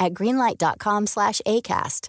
at greenlight.com slash ACAST.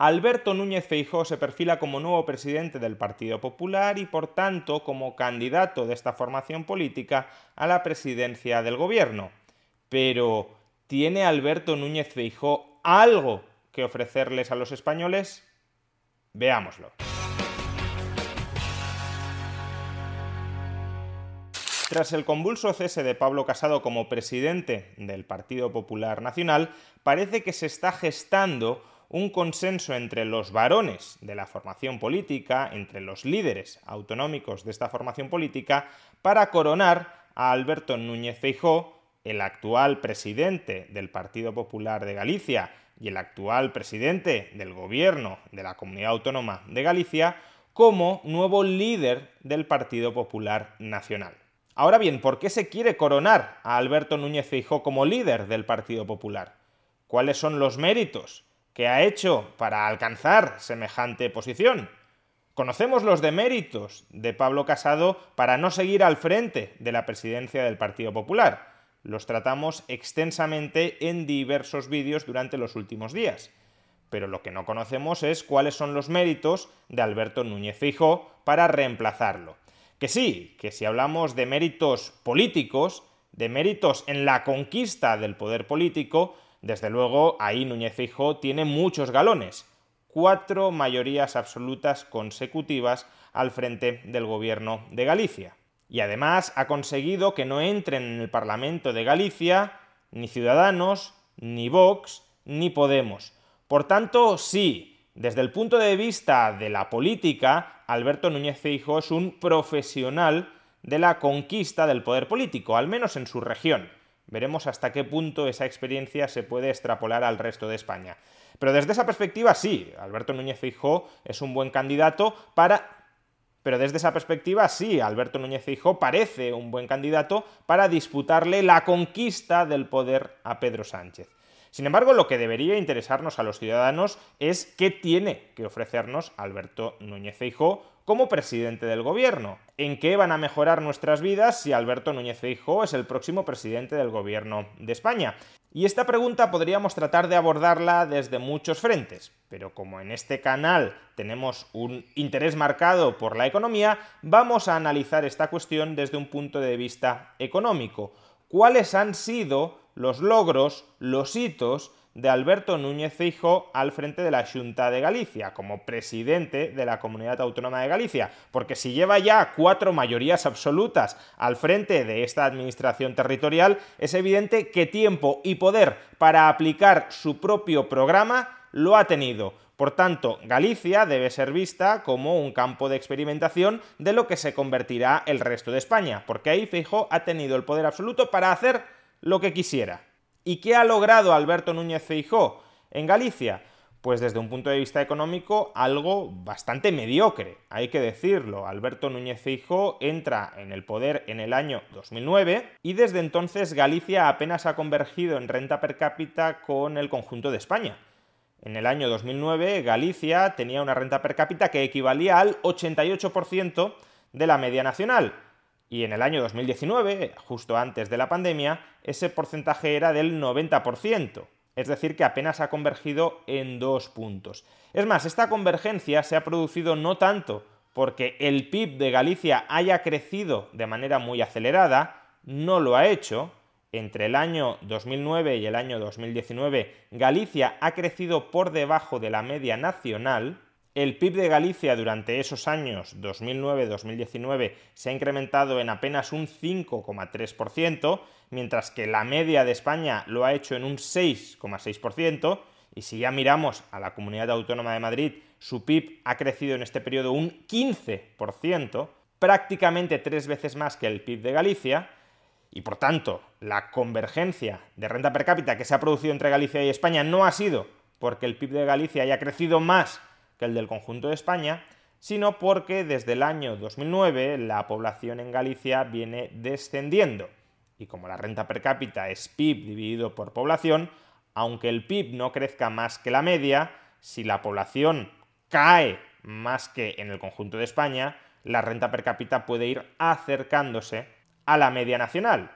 Alberto Núñez Feijóo se perfila como nuevo presidente del Partido Popular y por tanto como candidato de esta formación política a la presidencia del gobierno. Pero ¿tiene Alberto Núñez Feijóo algo que ofrecerles a los españoles? Veámoslo. Tras el convulso cese de Pablo Casado como presidente del Partido Popular Nacional, parece que se está gestando un consenso entre los varones de la formación política, entre los líderes autonómicos de esta formación política, para coronar a Alberto Núñez Feijó, el actual presidente del Partido Popular de Galicia y el actual presidente del gobierno de la Comunidad Autónoma de Galicia, como nuevo líder del Partido Popular Nacional. Ahora bien, ¿por qué se quiere coronar a Alberto Núñez Feijó como líder del Partido Popular? ¿Cuáles son los méritos que ha hecho para alcanzar semejante posición. Conocemos los deméritos de Pablo Casado para no seguir al frente de la presidencia del Partido Popular. Los tratamos extensamente en diversos vídeos durante los últimos días. Pero lo que no conocemos es cuáles son los méritos de Alberto Núñez Fijo para reemplazarlo. Que sí, que si hablamos de méritos políticos, de méritos en la conquista del poder político, desde luego, ahí Núñez Feijóo tiene muchos galones, cuatro mayorías absolutas consecutivas al frente del gobierno de Galicia. Y además ha conseguido que no entren en el Parlamento de Galicia ni Ciudadanos, ni Vox, ni Podemos. Por tanto, sí, desde el punto de vista de la política, Alberto Núñez Feijóo es un profesional de la conquista del poder político, al menos en su región. Veremos hasta qué punto esa experiencia se puede extrapolar al resto de España. Pero desde esa perspectiva sí, Alberto Núñez Feijóo es un buen candidato para pero desde esa perspectiva sí, Alberto Núñez Feijóo parece un buen candidato para disputarle la conquista del poder a Pedro Sánchez. Sin embargo, lo que debería interesarnos a los ciudadanos es qué tiene que ofrecernos Alberto Núñez Feijóo como presidente del gobierno. ¿En qué van a mejorar nuestras vidas si Alberto Núñez Feijóo es el próximo presidente del gobierno de España? Y esta pregunta podríamos tratar de abordarla desde muchos frentes, pero como en este canal tenemos un interés marcado por la economía, vamos a analizar esta cuestión desde un punto de vista económico. ¿Cuáles han sido los logros, los hitos de Alberto Núñez Feijóo al frente de la Junta de Galicia, como presidente de la Comunidad Autónoma de Galicia, porque si lleva ya cuatro mayorías absolutas al frente de esta administración territorial, es evidente que tiempo y poder para aplicar su propio programa lo ha tenido. Por tanto, Galicia debe ser vista como un campo de experimentación de lo que se convertirá el resto de España, porque ahí Feijóo ha tenido el poder absoluto para hacer lo que quisiera. ¿Y qué ha logrado Alberto Núñez Feijó en Galicia? Pues desde un punto de vista económico, algo bastante mediocre, hay que decirlo. Alberto Núñez Feijóo entra en el poder en el año 2009 y desde entonces Galicia apenas ha convergido en renta per cápita con el conjunto de España. En el año 2009 Galicia tenía una renta per cápita que equivalía al 88% de la media nacional. Y en el año 2019, justo antes de la pandemia, ese porcentaje era del 90% es decir, que apenas ha convergido en dos puntos. Es más, esta convergencia se ha producido no tanto porque el PIB de Galicia haya crecido de manera muy acelerada, no lo ha hecho. Entre el año 2009 y el año 2019, Galicia ha crecido por debajo de la media nacional, el PIB de Galicia durante esos años 2009-2019 se ha incrementado en apenas un 5,3%, mientras que la media de España lo ha hecho en un 6,6%, y si ya miramos a la Comunidad Autónoma de Madrid, su PIB ha crecido en este periodo un 15%, prácticamente tres veces más que el PIB de Galicia, y por tanto la convergencia de renta per cápita que se ha producido entre Galicia y España no ha sido porque el PIB de Galicia haya crecido más que el del conjunto de España, sino porque desde el año 2009 la población en Galicia viene descendiendo. Y como la renta per cápita es PIB dividido por población, aunque el PIB no crezca más que la media, si la población cae más que en el conjunto de España, la renta per cápita puede ir acercándose a la media nacional.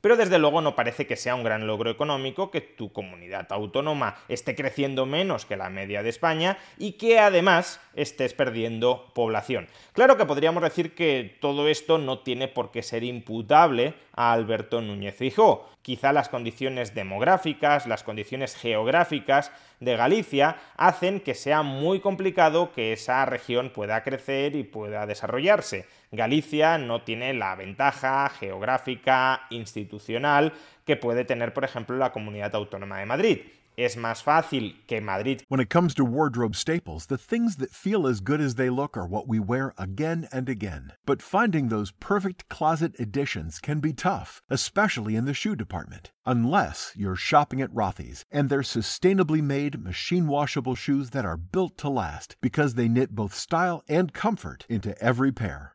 Pero desde luego no parece que sea un gran logro económico que tu comunidad autónoma esté creciendo menos que la media de España y que además estés perdiendo población. Claro que podríamos decir que todo esto no tiene por qué ser imputable a Alberto Núñez Fijó. Quizá las condiciones demográficas, las condiciones geográficas de Galicia hacen que sea muy complicado que esa región pueda crecer y pueda desarrollarse. Galicia no tiene la ventaja geográfica, institucional que puede tener, por ejemplo, la Comunidad Autónoma de Madrid. es más fácil que Madrid. When it comes to wardrobe staples, the things that feel as good as they look are what we wear again and again. But finding those perfect closet additions can be tough, especially in the shoe department. Unless you're shopping at Rothy's and their sustainably made machine washable shoes that are built to last because they knit both style and comfort into every pair.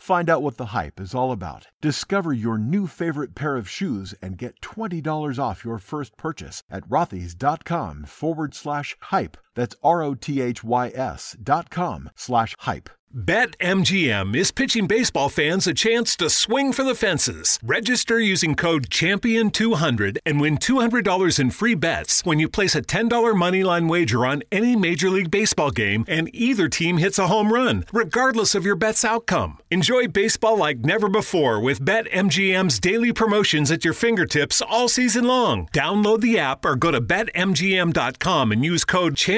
Find out what the hype is all about. Discover your new favorite pair of shoes and get $20 off your first purchase at rothys.com forward slash hype. That's R O T H Y S dot com slash hype. BetMGM is pitching baseball fans a chance to swing for the fences. Register using code CHAMPION200 and win $200 in free bets when you place a $10 moneyline wager on any Major League Baseball game and either team hits a home run, regardless of your bet's outcome. Enjoy baseball like never before with BetMGM's daily promotions at your fingertips all season long. Download the app or go to BetMGM.com and use code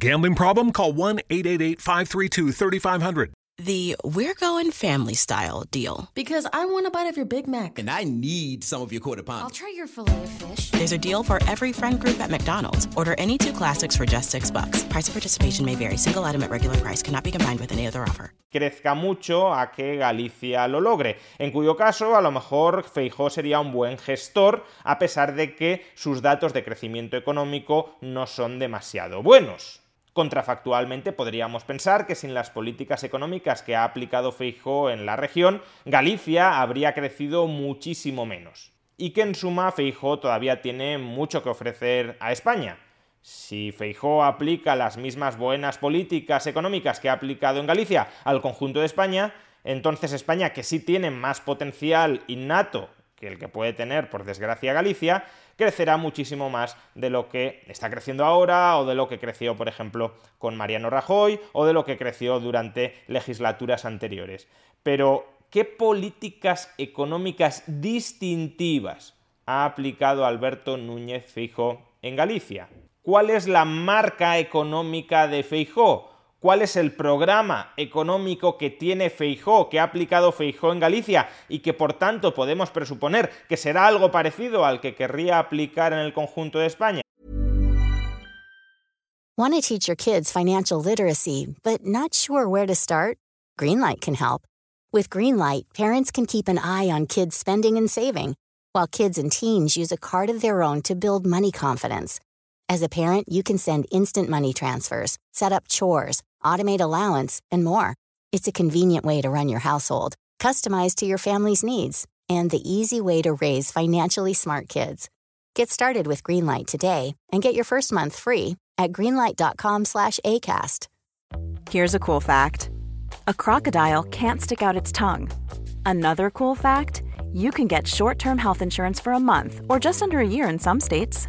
Gambling problem? Call 1 888 532 3500. The We're Going Family Style deal. Because I want a bite of your Big Mac. And I need some of your quarter pound. I'll try your filet of fish. There's a deal for every friend group at McDonald's. Order any two classics for just six bucks. Price of participation may vary. Single item at regular price cannot be combined with any other offer. crezca mucho a que Galicia lo logre, en cuyo caso a lo mejor Feijó sería un buen gestor a pesar de que sus datos de crecimiento económico no son demasiado buenos. Contrafactualmente podríamos pensar que sin las políticas económicas que ha aplicado Feijó en la región, Galicia habría crecido muchísimo menos. Y que en suma Feijó todavía tiene mucho que ofrecer a España. Si Feijó aplica las mismas buenas políticas económicas que ha aplicado en Galicia al conjunto de España, entonces España, que sí tiene más potencial innato que el que puede tener, por desgracia, Galicia, crecerá muchísimo más de lo que está creciendo ahora o de lo que creció, por ejemplo, con Mariano Rajoy o de lo que creció durante legislaturas anteriores. Pero, ¿qué políticas económicas distintivas ha aplicado Alberto Núñez Feijó en Galicia? ¿Cuál es la marca económica de Feijó? ¿Cuál es el programa económico que tiene Feijó, que ha aplicado Feijó en Galicia y que por tanto podemos presuponer que será algo parecido al que querría aplicar en el conjunto de España? Want to teach your kids financial literacy, but not sure where to start? Greenlight can help. With Greenlight, parents can keep an eye on kids' spending and saving, while kids and teens use a card of their own to build money confidence. As a parent, you can send instant money transfers, set up chores, automate allowance, and more. It's a convenient way to run your household, customized to your family's needs, and the easy way to raise financially smart kids. Get started with Greenlight today and get your first month free at greenlight.com/acast. Here's a cool fact. A crocodile can't stick out its tongue. Another cool fact, you can get short-term health insurance for a month or just under a year in some states.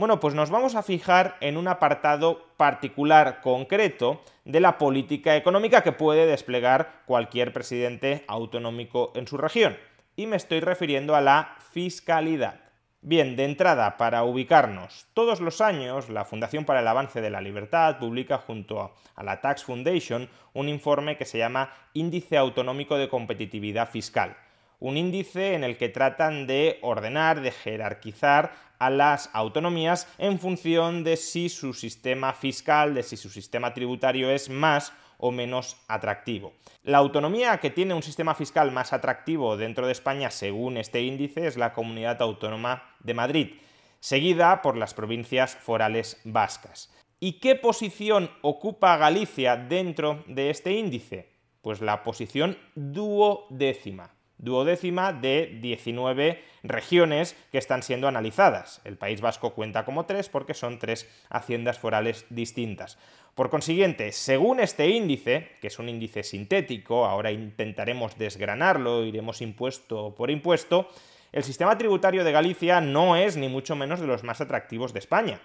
Bueno, pues nos vamos a fijar en un apartado particular concreto de la política económica que puede desplegar cualquier presidente autonómico en su región. Y me estoy refiriendo a la fiscalidad. Bien, de entrada, para ubicarnos, todos los años la Fundación para el Avance de la Libertad publica junto a la Tax Foundation un informe que se llama Índice Autonómico de Competitividad Fiscal un índice en el que tratan de ordenar, de jerarquizar a las autonomías en función de si su sistema fiscal, de si su sistema tributario es más o menos atractivo. La autonomía que tiene un sistema fiscal más atractivo dentro de España, según este índice, es la Comunidad Autónoma de Madrid, seguida por las provincias forales vascas. ¿Y qué posición ocupa Galicia dentro de este índice? Pues la posición duodécima duodécima de 19 regiones que están siendo analizadas. El País Vasco cuenta como tres porque son tres haciendas forales distintas. Por consiguiente, según este índice, que es un índice sintético, ahora intentaremos desgranarlo, iremos impuesto por impuesto, el sistema tributario de Galicia no es ni mucho menos de los más atractivos de España.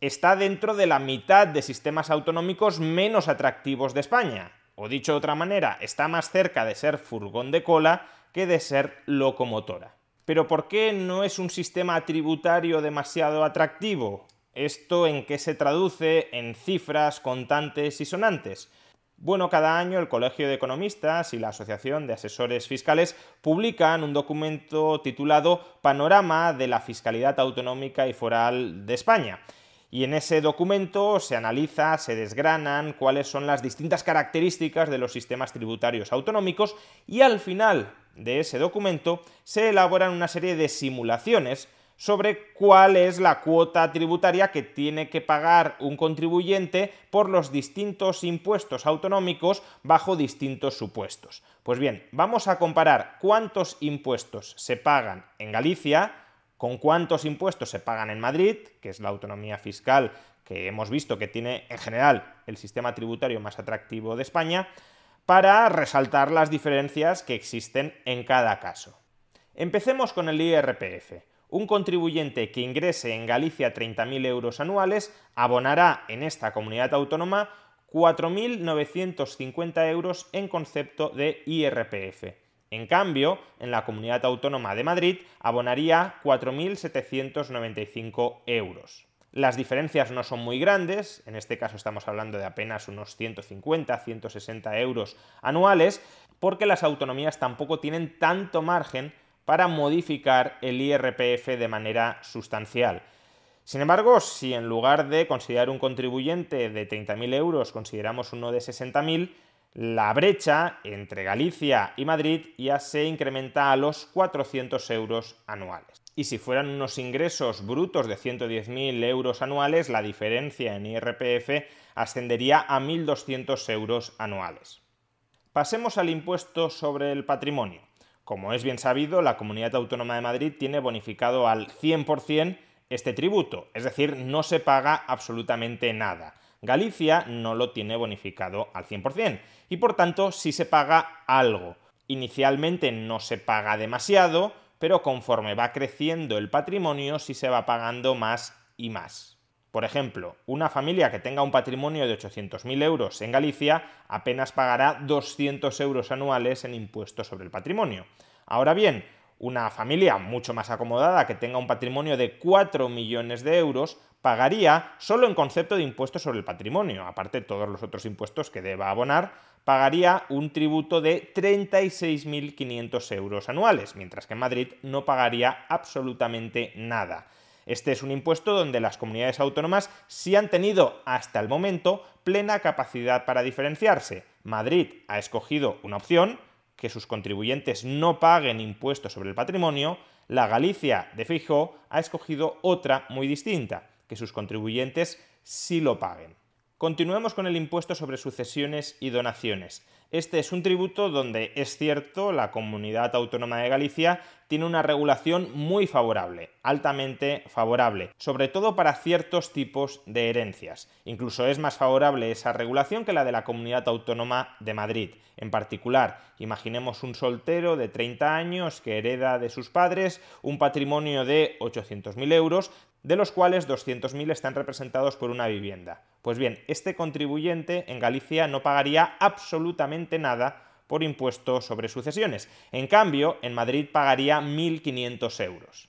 Está dentro de la mitad de sistemas autonómicos menos atractivos de España. O dicho de otra manera, está más cerca de ser furgón de cola que de ser locomotora. Pero ¿por qué no es un sistema tributario demasiado atractivo? ¿Esto en qué se traduce en cifras, contantes y sonantes? Bueno, cada año el Colegio de Economistas y la Asociación de Asesores Fiscales publican un documento titulado Panorama de la Fiscalidad Autonómica y Foral de España. Y en ese documento se analiza, se desgranan cuáles son las distintas características de los sistemas tributarios autonómicos y al final de ese documento se elaboran una serie de simulaciones sobre cuál es la cuota tributaria que tiene que pagar un contribuyente por los distintos impuestos autonómicos bajo distintos supuestos. Pues bien, vamos a comparar cuántos impuestos se pagan en Galicia, con cuántos impuestos se pagan en Madrid, que es la autonomía fiscal que hemos visto que tiene en general el sistema tributario más atractivo de España, para resaltar las diferencias que existen en cada caso. Empecemos con el IRPF. Un contribuyente que ingrese en Galicia 30.000 euros anuales abonará en esta comunidad autónoma 4.950 euros en concepto de IRPF En cambio, en la comunidad autónoma de Madrid abonaría 4.795 euros. Las diferencias no son muy grandes, en este caso estamos hablando de apenas unos 150-160 euros anuales, porque las autonomías tampoco tienen tanto margen para modificar el IRPF de manera sustancial. Sin embargo, si en lugar de considerar un contribuyente de 30.000 euros consideramos uno de 60.000, la brecha entre Galicia y Madrid ya se incrementa a los 400 euros anuales. Y si fueran unos ingresos brutos de 110.000 euros anuales, la diferencia en IRPF ascendería a 1.200 euros anuales. Pasemos al impuesto sobre el patrimonio. Como es bien sabido, la Comunidad Autónoma de Madrid tiene bonificado al 100% este tributo, es decir, no se paga absolutamente nada. Galicia no lo tiene bonificado al 100% y por tanto sí se paga algo. Inicialmente no se paga demasiado, pero conforme va creciendo el patrimonio sí se va pagando más y más. Por ejemplo, una familia que tenga un patrimonio de 800.000 euros en Galicia apenas pagará 200 euros anuales en impuestos sobre el patrimonio. Ahora bien, una familia mucho más acomodada que tenga un patrimonio de 4 millones de euros pagaría, solo en concepto de impuestos sobre el patrimonio, aparte de todos los otros impuestos que deba abonar, pagaría un tributo de 36.500 euros anuales, mientras que en Madrid no pagaría absolutamente nada. Este es un impuesto donde las comunidades autónomas sí han tenido hasta el momento plena capacidad para diferenciarse. Madrid ha escogido una opción, que sus contribuyentes no paguen impuestos sobre el patrimonio, la Galicia de Feijóo ha escogido otra muy distinta, que sus contribuyentes sí lo paguen. Continuemos con el impuesto sobre sucesiones y donaciones. Este es un tributo donde es cierto la comunidad autónoma de Galicia tiene una regulación muy favorable, altamente favorable, sobre todo para ciertos tipos de herencias. Incluso es más favorable esa regulación que la de la comunidad autónoma de Madrid. En particular, imaginemos un soltero de 30 años que hereda de sus padres un patrimonio de 800.000 euros, de los cuales 200.000 están representados por una vivienda. Pues bien, este contribuyente en Galicia no pagaría absolutamente nada por impuestos sobre sucesiones. En cambio, en Madrid pagaría 1.500 euros.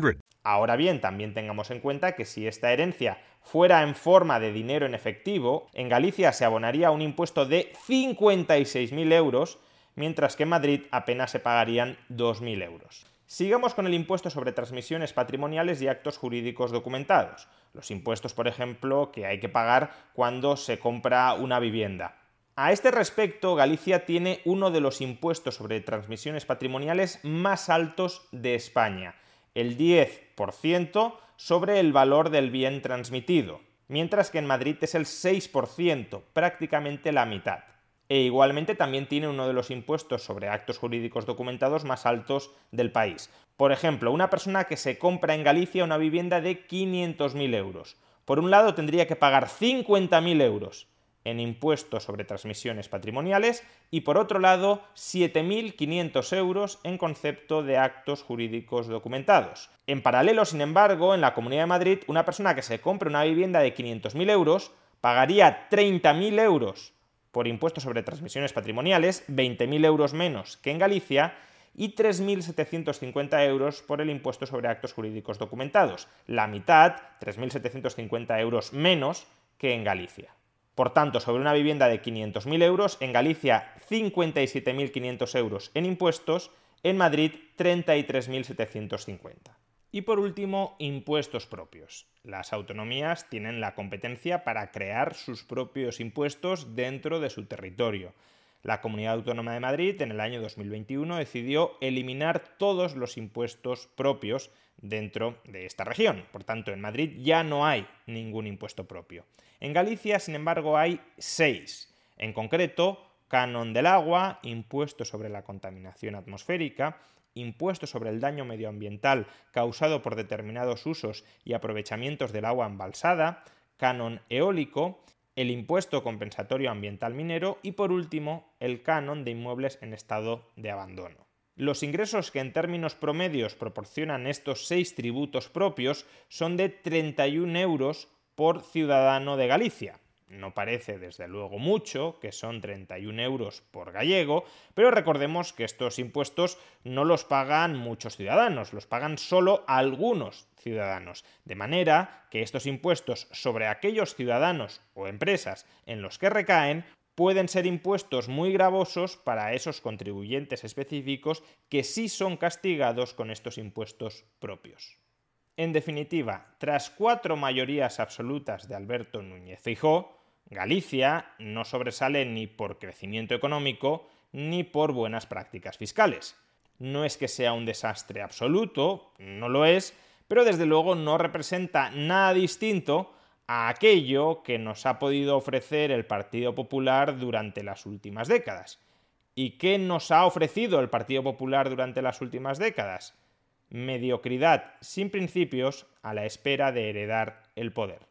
Ahora bien, también tengamos en cuenta que si esta herencia fuera en forma de dinero en efectivo, en Galicia se abonaría un impuesto de 56.000 euros, mientras que en Madrid apenas se pagarían 2.000 euros. Sigamos con el impuesto sobre transmisiones patrimoniales y actos jurídicos documentados. Los impuestos, por ejemplo, que hay que pagar cuando se compra una vivienda. A este respecto, Galicia tiene uno de los impuestos sobre transmisiones patrimoniales más altos de España el 10% sobre el valor del bien transmitido, mientras que en Madrid es el 6%, prácticamente la mitad. E igualmente también tiene uno de los impuestos sobre actos jurídicos documentados más altos del país. Por ejemplo, una persona que se compra en Galicia una vivienda de 500.000 euros. Por un lado tendría que pagar 50.000 euros en impuestos sobre transmisiones patrimoniales y por otro lado 7.500 euros en concepto de actos jurídicos documentados. En paralelo, sin embargo, en la Comunidad de Madrid, una persona que se compre una vivienda de 500.000 euros pagaría 30.000 euros por impuestos sobre transmisiones patrimoniales, 20.000 euros menos que en Galicia, y 3.750 euros por el impuesto sobre actos jurídicos documentados, la mitad, 3.750 euros menos que en Galicia. Por tanto, sobre una vivienda de 500.000 euros, en Galicia 57.500 euros en impuestos En Madrid, 33.750. Y por último, impuestos propios. Las autonomías tienen la competencia para crear sus propios impuestos dentro de su territorio. La Comunidad Autónoma de Madrid en el año 2021 decidió eliminar todos los impuestos propios dentro de esta región. Por tanto, en Madrid ya no hay ningún impuesto propio. En Galicia, sin embargo, hay seis. En concreto, canon del agua, impuesto sobre la contaminación atmosférica, impuesto sobre el daño medioambiental causado por determinados usos y aprovechamientos del agua embalsada, canon eólico, el impuesto compensatorio ambiental minero y por último el canon de inmuebles en estado de abandono. Los ingresos que en términos promedios proporcionan estos seis tributos propios son de 31 euros por ciudadano de Galicia, no parece desde luego mucho, que son 31 euros por gallego, pero recordemos que estos impuestos no los pagan muchos ciudadanos, los pagan solo algunos ciudadanos, de manera que estos impuestos sobre aquellos ciudadanos o empresas en los que recaen pueden ser impuestos muy gravosos para esos contribuyentes específicos que sí son castigados con estos impuestos propios. En definitiva, tras cuatro mayorías absolutas de Alberto Núñez Fijó, Galicia no sobresale ni por crecimiento económico ni por buenas prácticas fiscales. No es que sea un desastre absoluto, no lo es, pero desde luego no representa nada distinto a aquello que nos ha podido ofrecer el Partido Popular durante las últimas décadas. ¿Y qué nos ha ofrecido el Partido Popular durante las últimas décadas? Mediocridad sin principios a la espera de heredar el poder.